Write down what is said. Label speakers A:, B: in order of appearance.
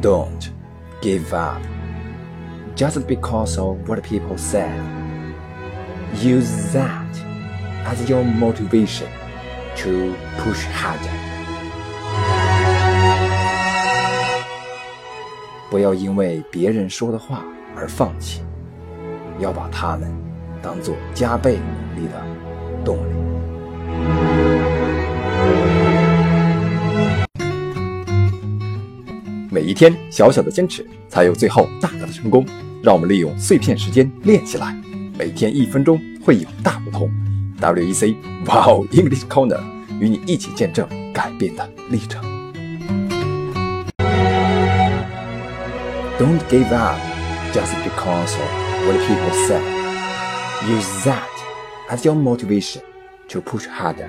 A: Don't give up just because of what people said. Use that as your motivation to push harder. 不要因为别人说的话而放弃，要把他们当做加倍努力的 每一天小小的坚持，才有最后大大的成功。让我们利用碎片时间练起来，每天一分钟会有大不同。WEC Wow English Corner 与你一起见证改变的历程。Don't give up just because of what people said. Use that as your motivation to push harder.